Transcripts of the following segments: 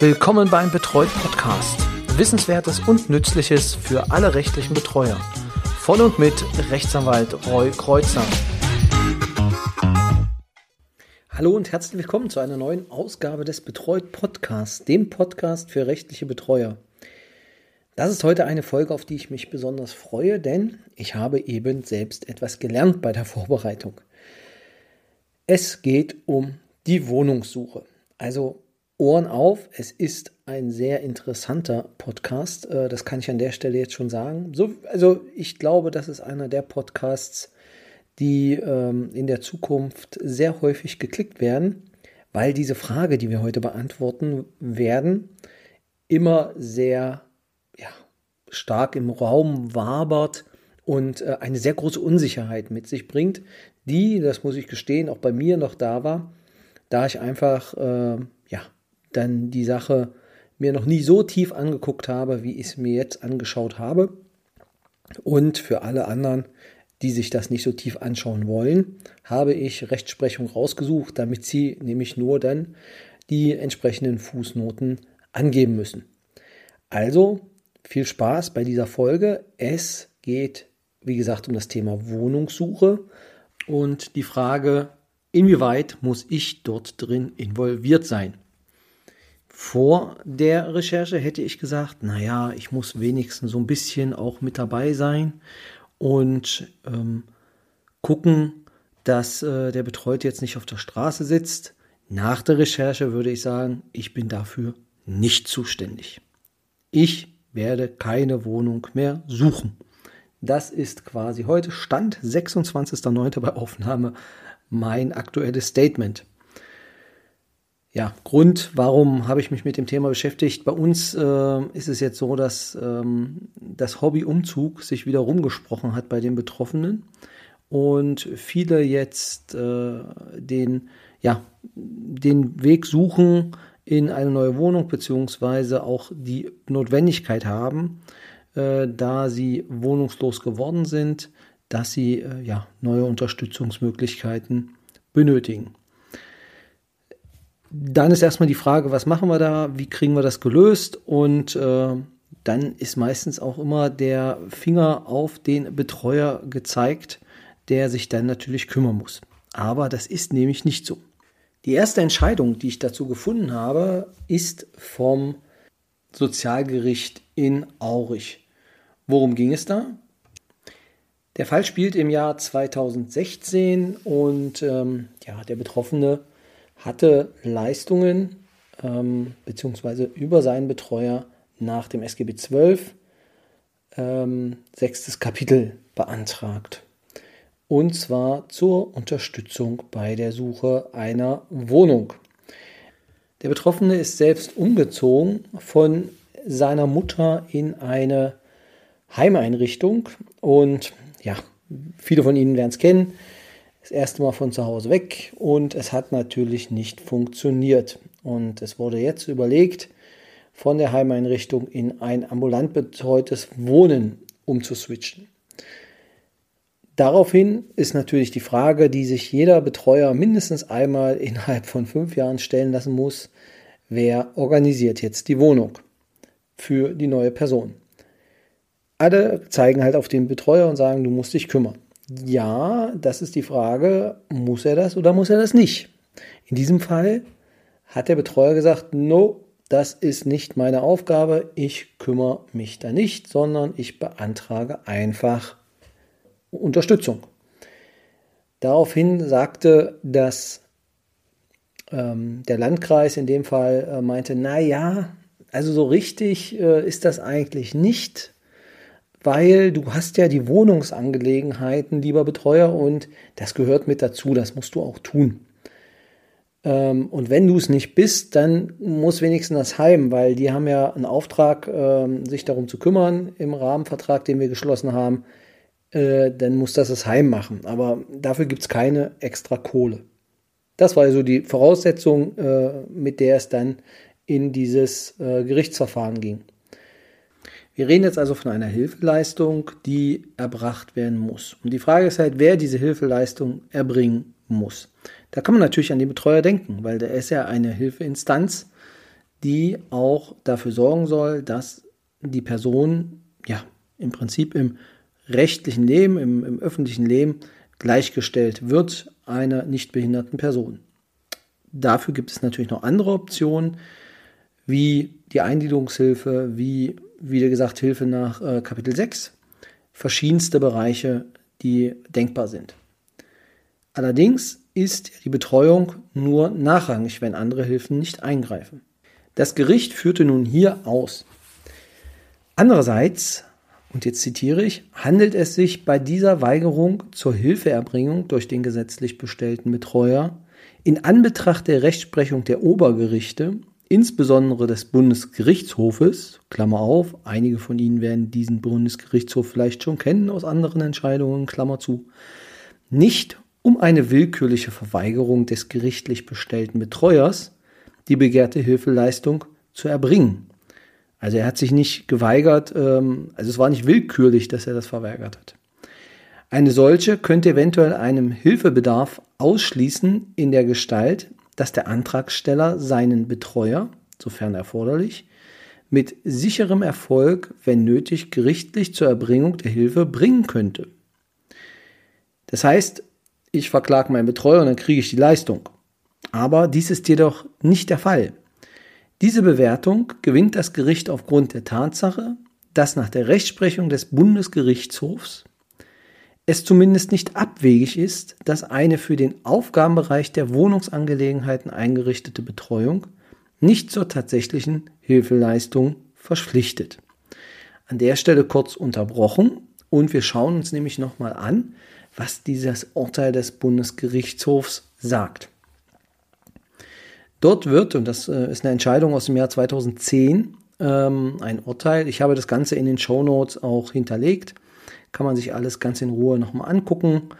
Willkommen beim Betreut Podcast. Wissenswertes und Nützliches für alle rechtlichen Betreuer. Von und mit Rechtsanwalt Roy Kreuzer. Hallo und herzlich willkommen zu einer neuen Ausgabe des Betreut Podcasts, dem Podcast für rechtliche Betreuer. Das ist heute eine Folge, auf die ich mich besonders freue, denn ich habe eben selbst etwas gelernt bei der Vorbereitung. Es geht um die Wohnungssuche. Also Ohren auf, es ist ein sehr interessanter Podcast. Äh, das kann ich an der Stelle jetzt schon sagen. So, also ich glaube, das ist einer der Podcasts, die ähm, in der Zukunft sehr häufig geklickt werden, weil diese Frage, die wir heute beantworten werden, immer sehr ja, stark im Raum wabert und äh, eine sehr große Unsicherheit mit sich bringt, die, das muss ich gestehen, auch bei mir noch da war, da ich einfach äh, dann die Sache mir noch nie so tief angeguckt habe, wie ich es mir jetzt angeschaut habe. Und für alle anderen, die sich das nicht so tief anschauen wollen, habe ich Rechtsprechung rausgesucht, damit sie nämlich nur dann die entsprechenden Fußnoten angeben müssen. Also viel Spaß bei dieser Folge. Es geht, wie gesagt, um das Thema Wohnungssuche und die Frage, inwieweit muss ich dort drin involviert sein? Vor der Recherche hätte ich gesagt, naja, ich muss wenigstens so ein bisschen auch mit dabei sein und ähm, gucken, dass äh, der Betreute jetzt nicht auf der Straße sitzt. Nach der Recherche würde ich sagen, ich bin dafür nicht zuständig. Ich werde keine Wohnung mehr suchen. Das ist quasi heute Stand 26.09. bei Aufnahme mein aktuelles Statement ja, Grund, warum habe ich mich mit dem Thema beschäftigt? Bei uns äh, ist es jetzt so, dass ähm, das Hobby Umzug sich wieder rumgesprochen hat bei den Betroffenen und viele jetzt äh, den, ja, den Weg suchen in eine neue Wohnung, beziehungsweise auch die Notwendigkeit haben, äh, da sie wohnungslos geworden sind, dass sie äh, ja, neue Unterstützungsmöglichkeiten benötigen. Dann ist erstmal die Frage, was machen wir da, wie kriegen wir das gelöst und äh, dann ist meistens auch immer der Finger auf den Betreuer gezeigt, der sich dann natürlich kümmern muss. Aber das ist nämlich nicht so. Die erste Entscheidung, die ich dazu gefunden habe, ist vom Sozialgericht in Aurich. Worum ging es da? Der Fall spielt im Jahr 2016 und ähm, ja, der Betroffene hatte Leistungen ähm, beziehungsweise über seinen Betreuer nach dem SGB 12 ähm, sechstes Kapitel beantragt. Und zwar zur Unterstützung bei der Suche einer Wohnung. Der Betroffene ist selbst umgezogen von seiner Mutter in eine Heimeinrichtung und ja, viele von Ihnen werden es kennen das erste Mal von zu Hause weg und es hat natürlich nicht funktioniert. Und es wurde jetzt überlegt, von der Heimeinrichtung in ein ambulant betreutes Wohnen umzuswitchen. Daraufhin ist natürlich die Frage, die sich jeder Betreuer mindestens einmal innerhalb von fünf Jahren stellen lassen muss, wer organisiert jetzt die Wohnung für die neue Person. Alle zeigen halt auf den Betreuer und sagen, du musst dich kümmern. Ja, das ist die Frage, muss er das oder muss er das nicht? In diesem Fall hat der Betreuer gesagt, no, das ist nicht meine Aufgabe, ich kümmere mich da nicht, sondern ich beantrage einfach Unterstützung. Daraufhin sagte das ähm, der Landkreis in dem Fall äh, meinte, na also so richtig äh, ist das eigentlich nicht weil du hast ja die Wohnungsangelegenheiten, lieber Betreuer, und das gehört mit dazu, das musst du auch tun. Ähm, und wenn du es nicht bist, dann muss wenigstens das Heim, weil die haben ja einen Auftrag, ähm, sich darum zu kümmern im Rahmenvertrag, den wir geschlossen haben, äh, dann muss das das Heim machen. Aber dafür gibt es keine extra Kohle. Das war also die Voraussetzung, äh, mit der es dann in dieses äh, Gerichtsverfahren ging. Wir reden jetzt also von einer Hilfeleistung, die erbracht werden muss. Und die Frage ist halt, wer diese Hilfeleistung erbringen muss. Da kann man natürlich an den Betreuer denken, weil der ist ja eine Hilfeinstanz, die auch dafür sorgen soll, dass die Person ja im Prinzip im rechtlichen Leben, im, im öffentlichen Leben gleichgestellt wird einer nicht behinderten Person. Dafür gibt es natürlich noch andere Optionen, wie die Eingliederungshilfe, wie, wie gesagt, Hilfe nach äh, Kapitel 6, verschiedenste Bereiche, die denkbar sind. Allerdings ist die Betreuung nur nachrangig, wenn andere Hilfen nicht eingreifen. Das Gericht führte nun hier aus. Andererseits, und jetzt zitiere ich, handelt es sich bei dieser Weigerung zur Hilfeerbringung durch den gesetzlich bestellten Betreuer in Anbetracht der Rechtsprechung der Obergerichte, insbesondere des Bundesgerichtshofes, Klammer auf, einige von Ihnen werden diesen Bundesgerichtshof vielleicht schon kennen aus anderen Entscheidungen, Klammer zu, nicht um eine willkürliche Verweigerung des gerichtlich bestellten Betreuers, die begehrte Hilfeleistung zu erbringen. Also er hat sich nicht geweigert, ähm, also es war nicht willkürlich, dass er das verweigert hat. Eine solche könnte eventuell einem Hilfebedarf ausschließen in der Gestalt, dass der Antragsteller seinen Betreuer, sofern erforderlich, mit sicherem Erfolg, wenn nötig, gerichtlich zur Erbringung der Hilfe bringen könnte. Das heißt, ich verklage meinen Betreuer und dann kriege ich die Leistung. Aber dies ist jedoch nicht der Fall. Diese Bewertung gewinnt das Gericht aufgrund der Tatsache, dass nach der Rechtsprechung des Bundesgerichtshofs es zumindest nicht abwegig ist, dass eine für den Aufgabenbereich der Wohnungsangelegenheiten eingerichtete Betreuung nicht zur tatsächlichen Hilfeleistung verpflichtet. An der Stelle kurz unterbrochen und wir schauen uns nämlich nochmal an, was dieses Urteil des Bundesgerichtshofs sagt. Dort wird, und das äh, ist eine Entscheidung aus dem Jahr 2010, ähm, ein Urteil, ich habe das Ganze in den Show Notes auch hinterlegt, kann man sich alles ganz in Ruhe nochmal angucken,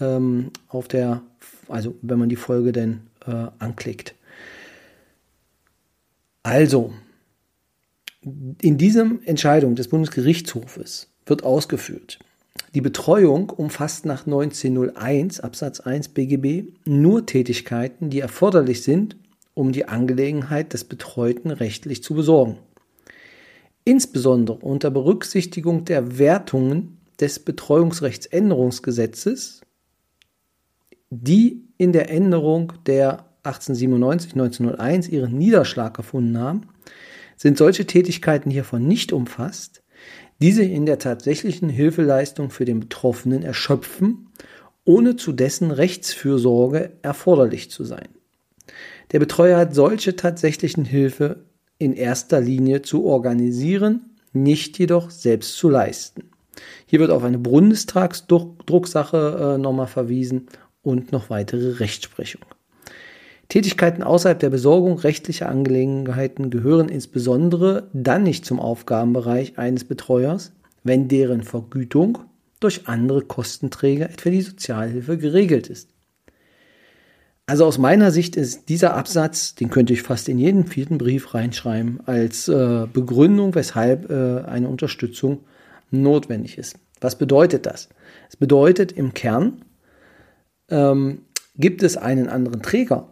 ähm, auf der, also wenn man die Folge denn äh, anklickt. Also, in diesem Entscheidung des Bundesgerichtshofes wird ausgeführt, die Betreuung umfasst nach 1901 Absatz 1 BGB nur Tätigkeiten, die erforderlich sind, um die Angelegenheit des Betreuten rechtlich zu besorgen. Insbesondere unter Berücksichtigung der Wertungen des Betreuungsrechtsänderungsgesetzes, die in der Änderung der 1897-1901 ihren Niederschlag gefunden haben, sind solche Tätigkeiten hiervon nicht umfasst, diese in der tatsächlichen Hilfeleistung für den Betroffenen erschöpfen, ohne zu dessen Rechtsfürsorge erforderlich zu sein. Der Betreuer hat solche tatsächlichen Hilfe in erster Linie zu organisieren, nicht jedoch selbst zu leisten. Hier wird auf eine Bundestagsdrucksache äh, nochmal verwiesen und noch weitere Rechtsprechung. Tätigkeiten außerhalb der Besorgung rechtlicher Angelegenheiten gehören insbesondere dann nicht zum Aufgabenbereich eines Betreuers, wenn deren Vergütung durch andere Kostenträger, etwa die Sozialhilfe, geregelt ist. Also aus meiner Sicht ist dieser Absatz, den könnte ich fast in jeden vierten Brief reinschreiben, als äh, Begründung, weshalb äh, eine Unterstützung notwendig ist. Was bedeutet das? Es bedeutet im Kern, ähm, gibt es einen anderen Träger,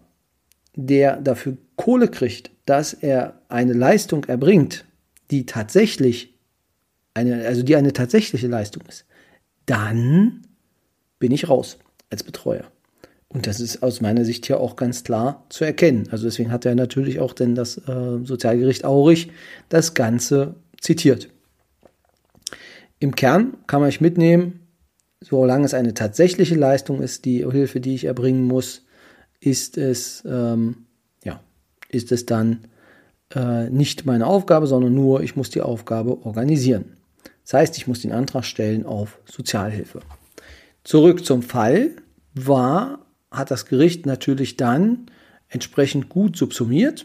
der dafür Kohle kriegt, dass er eine Leistung erbringt, die tatsächlich eine, also die eine tatsächliche Leistung ist, dann bin ich raus als Betreuer. Und das ist aus meiner Sicht hier auch ganz klar zu erkennen. Also deswegen hat er natürlich auch denn das äh, Sozialgericht Aurich das Ganze zitiert. Im Kern kann man euch mitnehmen, solange es eine tatsächliche Leistung ist, die Hilfe, die ich erbringen muss, ist es, ähm, ja, ist es dann äh, nicht meine Aufgabe, sondern nur, ich muss die Aufgabe organisieren. Das heißt, ich muss den Antrag stellen auf Sozialhilfe. Zurück zum Fall war hat das Gericht natürlich dann entsprechend gut subsumiert,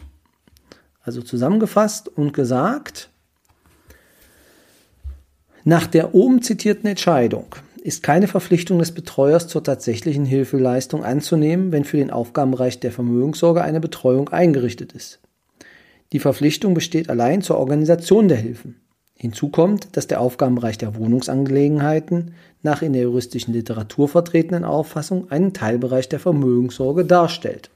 also zusammengefasst und gesagt, nach der oben zitierten Entscheidung ist keine Verpflichtung des Betreuers zur tatsächlichen Hilfeleistung anzunehmen, wenn für den Aufgabenbereich der Vermögenssorge eine Betreuung eingerichtet ist. Die Verpflichtung besteht allein zur Organisation der Hilfen. Hinzu kommt, dass der Aufgabenbereich der Wohnungsangelegenheiten nach in der juristischen Literatur vertretenen Auffassung einen Teilbereich der Vermögenssorge darstellt.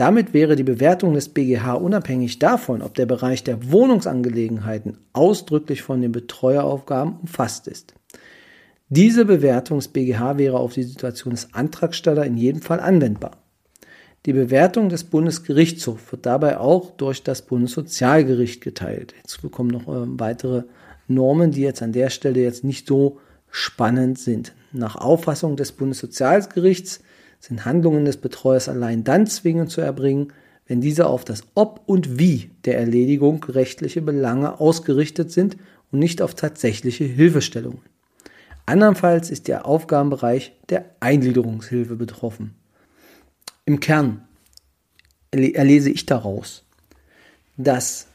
Damit wäre die Bewertung des BGH unabhängig davon, ob der Bereich der Wohnungsangelegenheiten ausdrücklich von den Betreueraufgaben umfasst ist. Diese Bewertung des BGH wäre auf die Situation des Antragstellers in jedem Fall anwendbar. Die Bewertung des Bundesgerichtshofs wird dabei auch durch das Bundessozialgericht geteilt. Jetzt kommen noch äh, weitere Normen, die jetzt an der Stelle jetzt nicht so spannend sind. Nach Auffassung des Bundessozialgerichts sind Handlungen des Betreuers allein dann zwingend zu erbringen, wenn diese auf das Ob und Wie der Erledigung rechtliche Belange ausgerichtet sind und nicht auf tatsächliche Hilfestellungen. Andernfalls ist der Aufgabenbereich der Eingliederungshilfe betroffen. Im Kern erlese ich daraus, dass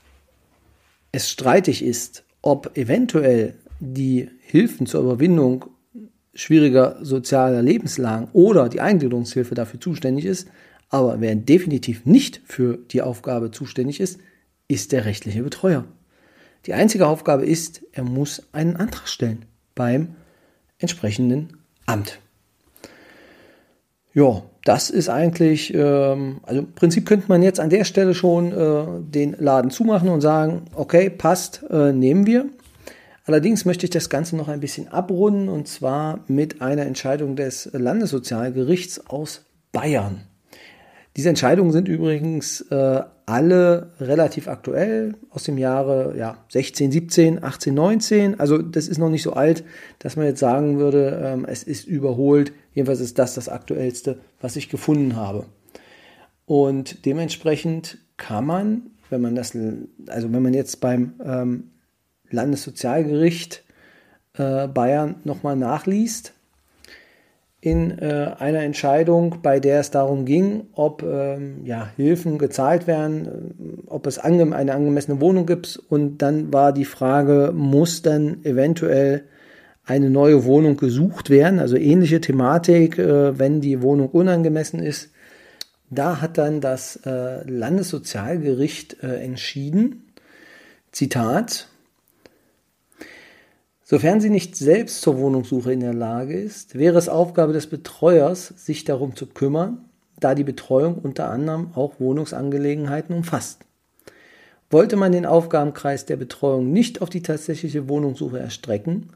es streitig ist, ob eventuell die Hilfen zur Überwindung schwieriger sozialer Lebenslagen oder die Eingliederungshilfe dafür zuständig ist, aber wer definitiv nicht für die Aufgabe zuständig ist, ist der rechtliche Betreuer. Die einzige Aufgabe ist, er muss einen Antrag stellen beim entsprechenden Amt. Ja, das ist eigentlich, ähm, also im Prinzip könnte man jetzt an der Stelle schon äh, den Laden zumachen und sagen, okay, passt, äh, nehmen wir. Allerdings möchte ich das Ganze noch ein bisschen abrunden und zwar mit einer Entscheidung des Landessozialgerichts aus Bayern. Diese Entscheidungen sind übrigens äh, alle relativ aktuell aus dem Jahre ja, 16, 17, 18, 19. Also das ist noch nicht so alt, dass man jetzt sagen würde, ähm, es ist überholt. Jedenfalls ist das das aktuellste, was ich gefunden habe. Und dementsprechend kann man, wenn man das, also wenn man jetzt beim ähm, Landessozialgericht äh, Bayern nochmal nachliest, in äh, einer Entscheidung, bei der es darum ging, ob ähm, ja, Hilfen gezahlt werden, äh, ob es ange eine angemessene Wohnung gibt. Und dann war die Frage, muss dann eventuell eine neue Wohnung gesucht werden? Also ähnliche Thematik, äh, wenn die Wohnung unangemessen ist. Da hat dann das äh, Landessozialgericht äh, entschieden, Zitat, Sofern sie nicht selbst zur Wohnungssuche in der Lage ist, wäre es Aufgabe des Betreuers, sich darum zu kümmern, da die Betreuung unter anderem auch Wohnungsangelegenheiten umfasst. Wollte man den Aufgabenkreis der Betreuung nicht auf die tatsächliche Wohnungssuche erstrecken,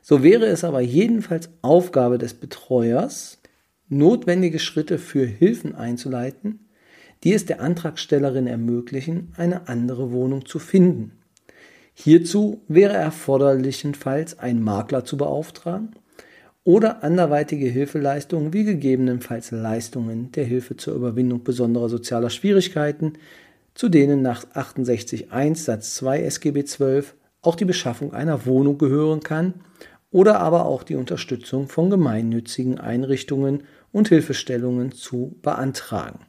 so wäre es aber jedenfalls Aufgabe des Betreuers, notwendige Schritte für Hilfen einzuleiten, die es der Antragstellerin ermöglichen, eine andere Wohnung zu finden. Hierzu wäre erforderlichenfalls ein Makler zu beauftragen oder anderweitige Hilfeleistungen wie gegebenenfalls Leistungen der Hilfe zur Überwindung besonderer sozialer Schwierigkeiten, zu denen nach 68.1 Satz 2 SGB 12 auch die Beschaffung einer Wohnung gehören kann oder aber auch die Unterstützung von gemeinnützigen Einrichtungen und Hilfestellungen zu beantragen.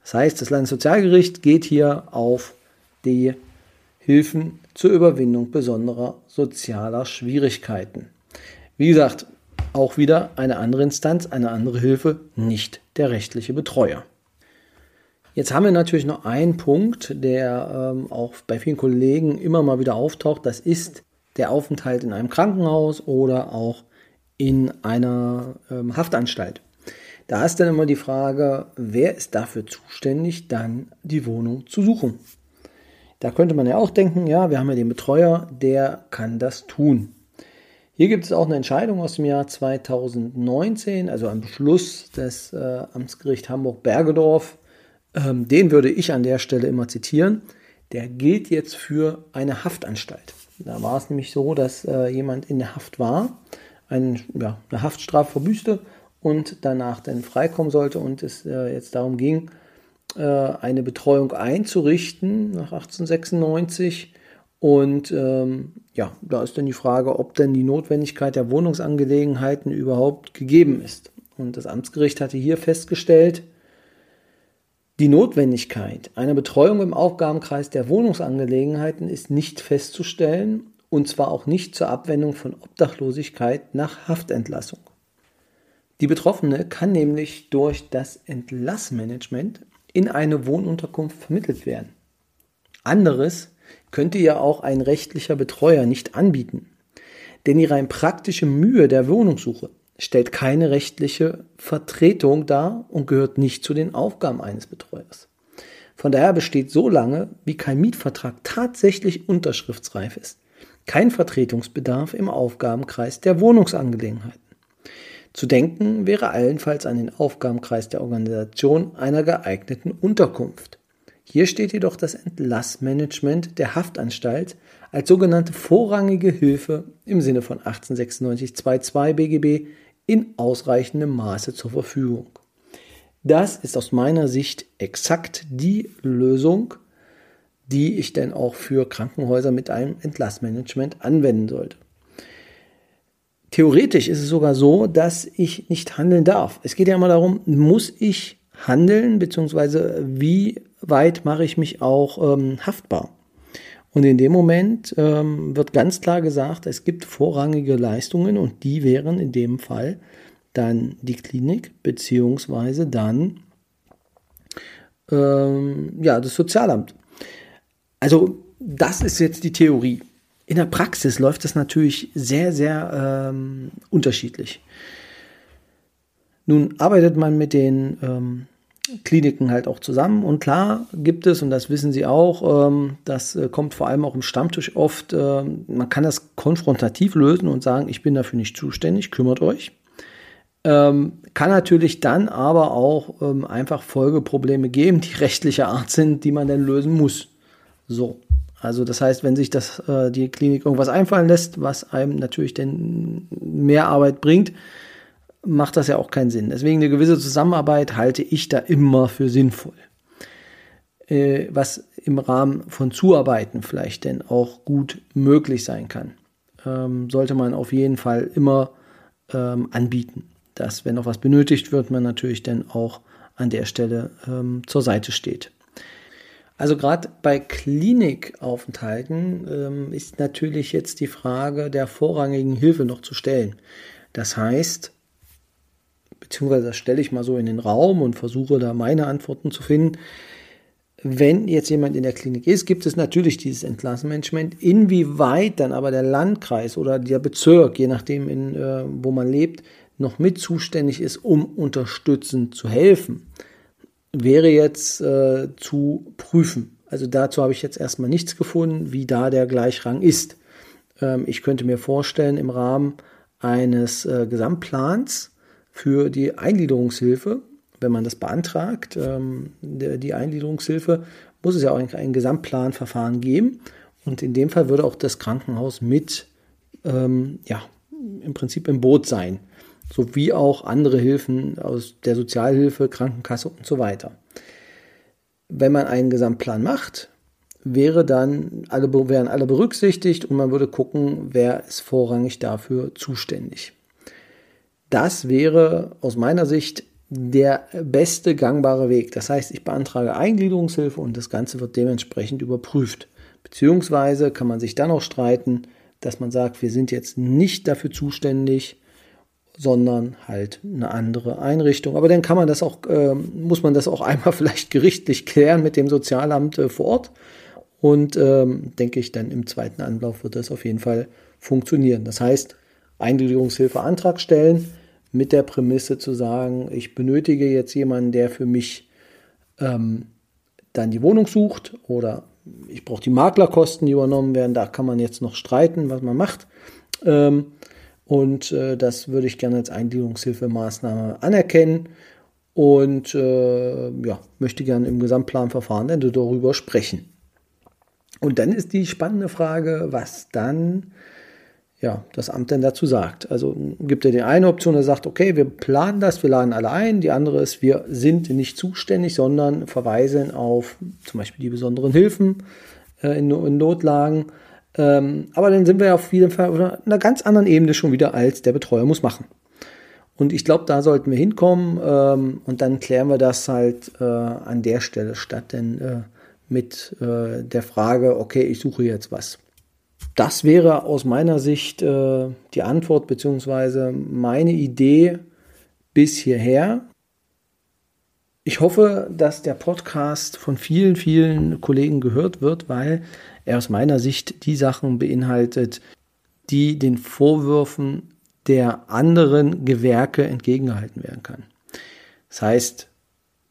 Das heißt, das Landessozialgericht geht hier auf die Hilfen zur Überwindung besonderer sozialer Schwierigkeiten. Wie gesagt, auch wieder eine andere Instanz, eine andere Hilfe, nicht der rechtliche Betreuer. Jetzt haben wir natürlich noch einen Punkt, der ähm, auch bei vielen Kollegen immer mal wieder auftaucht. Das ist der Aufenthalt in einem Krankenhaus oder auch in einer ähm, Haftanstalt. Da ist dann immer die Frage, wer ist dafür zuständig, dann die Wohnung zu suchen. Da könnte man ja auch denken, ja, wir haben ja den Betreuer, der kann das tun. Hier gibt es auch eine Entscheidung aus dem Jahr 2019, also ein Beschluss des äh, Amtsgericht Hamburg-Bergedorf. Ähm, den würde ich an der Stelle immer zitieren. Der gilt jetzt für eine Haftanstalt. Da war es nämlich so, dass äh, jemand in der Haft war, ein, ja, eine Haftstrafe verbüßte und danach dann freikommen sollte und es äh, jetzt darum ging, eine Betreuung einzurichten nach 1896. Und ähm, ja, da ist dann die Frage, ob denn die Notwendigkeit der Wohnungsangelegenheiten überhaupt gegeben ist. Und das Amtsgericht hatte hier festgestellt, die Notwendigkeit einer Betreuung im Aufgabenkreis der Wohnungsangelegenheiten ist nicht festzustellen, und zwar auch nicht zur Abwendung von Obdachlosigkeit nach Haftentlassung. Die Betroffene kann nämlich durch das Entlassmanagement in eine Wohnunterkunft vermittelt werden. Anderes könnte ja auch ein rechtlicher Betreuer nicht anbieten. Denn die rein praktische Mühe der Wohnungssuche stellt keine rechtliche Vertretung dar und gehört nicht zu den Aufgaben eines Betreuers. Von daher besteht so lange, wie kein Mietvertrag tatsächlich unterschriftsreif ist, kein Vertretungsbedarf im Aufgabenkreis der Wohnungsangelegenheiten. Zu denken wäre allenfalls an den Aufgabenkreis der Organisation einer geeigneten Unterkunft. Hier steht jedoch das Entlassmanagement der Haftanstalt als sogenannte vorrangige Hilfe im Sinne von 1896 2.2 BGB in ausreichendem Maße zur Verfügung. Das ist aus meiner Sicht exakt die Lösung, die ich denn auch für Krankenhäuser mit einem Entlassmanagement anwenden sollte. Theoretisch ist es sogar so, dass ich nicht handeln darf. Es geht ja immer darum, muss ich handeln, beziehungsweise wie weit mache ich mich auch ähm, haftbar. Und in dem Moment ähm, wird ganz klar gesagt, es gibt vorrangige Leistungen und die wären in dem Fall dann die Klinik beziehungsweise dann ähm, ja das Sozialamt. Also das ist jetzt die Theorie. In der Praxis läuft das natürlich sehr, sehr ähm, unterschiedlich. Nun arbeitet man mit den ähm, Kliniken halt auch zusammen und klar gibt es, und das wissen Sie auch, ähm, das äh, kommt vor allem auch im Stammtisch oft, äh, man kann das konfrontativ lösen und sagen, ich bin dafür nicht zuständig, kümmert euch. Ähm, kann natürlich dann aber auch ähm, einfach Folgeprobleme geben, die rechtlicher Art sind, die man dann lösen muss. So. Also das heißt, wenn sich das, äh, die Klinik irgendwas einfallen lässt, was einem natürlich dann mehr Arbeit bringt, macht das ja auch keinen Sinn. Deswegen eine gewisse Zusammenarbeit halte ich da immer für sinnvoll. Äh, was im Rahmen von Zuarbeiten vielleicht denn auch gut möglich sein kann, ähm, sollte man auf jeden Fall immer ähm, anbieten. Dass, wenn noch was benötigt wird, man natürlich dann auch an der Stelle ähm, zur Seite steht. Also gerade bei Klinikaufenthalten ähm, ist natürlich jetzt die Frage der vorrangigen Hilfe noch zu stellen. Das heißt, beziehungsweise das stelle ich mal so in den Raum und versuche da meine Antworten zu finden. Wenn jetzt jemand in der Klinik ist, gibt es natürlich dieses Entlassmanagement. Inwieweit dann aber der Landkreis oder der Bezirk, je nachdem, in, äh, wo man lebt, noch mit zuständig ist, um unterstützend zu helfen, wäre jetzt äh, zu prüfen. Also dazu habe ich jetzt erstmal nichts gefunden, wie da der Gleichrang ist. Ähm, ich könnte mir vorstellen, im Rahmen eines äh, Gesamtplans für die Eingliederungshilfe, wenn man das beantragt, ähm, die Eingliederungshilfe, muss es ja auch ein, ein, Gesamtplanverfahren geben. Und in dem Fall würde auch das Krankenhaus mit, ähm, ja, im Prinzip im Boot sein sowie auch andere Hilfen aus der Sozialhilfe, Krankenkasse und so weiter. Wenn man einen Gesamtplan macht, wäre dann alle, wären alle berücksichtigt und man würde gucken, wer ist vorrangig dafür zuständig. Das wäre aus meiner Sicht der beste gangbare Weg. Das heißt, ich beantrage Eingliederungshilfe und das Ganze wird dementsprechend überprüft. Beziehungsweise kann man sich dann auch streiten, dass man sagt, wir sind jetzt nicht dafür zuständig, sondern halt eine andere Einrichtung. Aber dann kann man das auch, äh, muss man das auch einmal vielleicht gerichtlich klären mit dem Sozialamt äh, vor Ort. Und ähm, denke ich, dann im zweiten Anlauf wird das auf jeden Fall funktionieren. Das heißt, Eingliederungshilfe Antrag stellen mit der Prämisse zu sagen, ich benötige jetzt jemanden, der für mich ähm, dann die Wohnung sucht oder ich brauche die Maklerkosten, die übernommen werden. Da kann man jetzt noch streiten, was man macht. Ähm, und äh, das würde ich gerne als Eingliederungshilfemaßnahme anerkennen und äh, ja, möchte gerne im Gesamtplanverfahren dann darüber sprechen. Und dann ist die spannende Frage, was dann ja, das Amt denn dazu sagt. Also gibt er die eine Option, er sagt, okay, wir planen das, wir laden alle ein. Die andere ist, wir sind nicht zuständig, sondern verweisen auf zum Beispiel die besonderen Hilfen äh, in, in Notlagen ähm, aber dann sind wir auf jeden Fall auf einer ganz anderen Ebene schon wieder, als der Betreuer muss machen. Und ich glaube, da sollten wir hinkommen ähm, und dann klären wir das halt äh, an der Stelle statt denn äh, mit äh, der Frage, okay, ich suche jetzt was. Das wäre aus meiner Sicht äh, die Antwort beziehungsweise meine Idee bis hierher. Ich hoffe, dass der Podcast von vielen, vielen Kollegen gehört wird, weil er aus meiner Sicht die Sachen beinhaltet, die den Vorwürfen der anderen Gewerke entgegengehalten werden kann. Das heißt,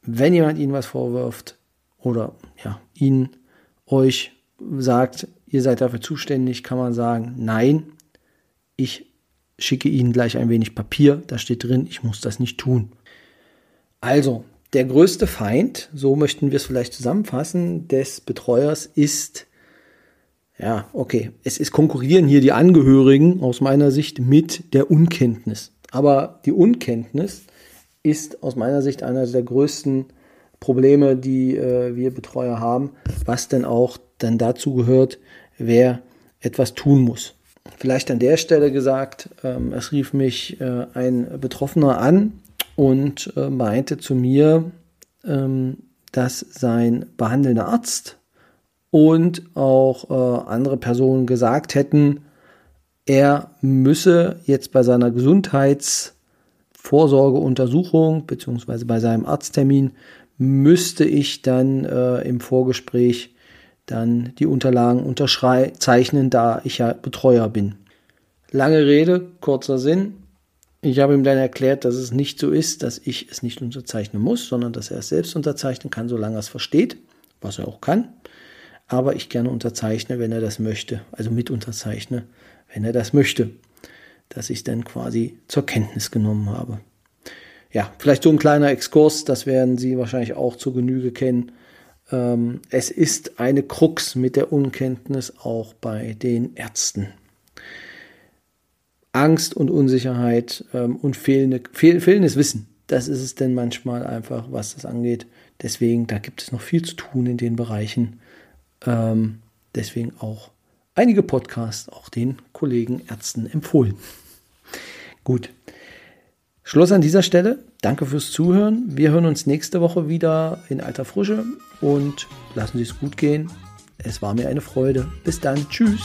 wenn jemand Ihnen was vorwirft oder ja, Ihnen, euch sagt, ihr seid dafür zuständig, kann man sagen, nein, ich schicke Ihnen gleich ein wenig Papier, da steht drin, ich muss das nicht tun. Also, der größte Feind, so möchten wir es vielleicht zusammenfassen, des Betreuers ist, ja, okay, es ist konkurrieren hier die Angehörigen aus meiner Sicht mit der Unkenntnis. Aber die Unkenntnis ist aus meiner Sicht einer der größten Probleme, die äh, wir Betreuer haben, was denn auch dann dazu gehört, wer etwas tun muss. Vielleicht an der Stelle gesagt, ähm, es rief mich äh, ein Betroffener an und äh, meinte zu mir, ähm, dass sein behandelnder Arzt und auch äh, andere Personen gesagt hätten, er müsse jetzt bei seiner Gesundheitsvorsorgeuntersuchung beziehungsweise bei seinem Arzttermin müsste ich dann äh, im Vorgespräch dann die Unterlagen unterzeichnen, da ich ja Betreuer bin. Lange Rede, kurzer Sinn. Ich habe ihm dann erklärt, dass es nicht so ist, dass ich es nicht unterzeichnen muss, sondern dass er es selbst unterzeichnen kann, solange er es versteht, was er auch kann. Aber ich gerne unterzeichne, wenn er das möchte, also mit unterzeichne, wenn er das möchte, dass ich dann quasi zur Kenntnis genommen habe. Ja, vielleicht so ein kleiner Exkurs, das werden Sie wahrscheinlich auch zur Genüge kennen. Ähm, es ist eine Krux mit der Unkenntnis auch bei den Ärzten. Angst und Unsicherheit ähm, und fehlende, fehl, fehlendes Wissen. Das ist es denn manchmal einfach, was das angeht. Deswegen, da gibt es noch viel zu tun in den Bereichen. Ähm, deswegen auch einige Podcasts auch den Kollegen Ärzten empfohlen. Gut. Schluss an dieser Stelle. Danke fürs Zuhören. Wir hören uns nächste Woche wieder in alter Frische und lassen Sie es gut gehen. Es war mir eine Freude. Bis dann. Tschüss.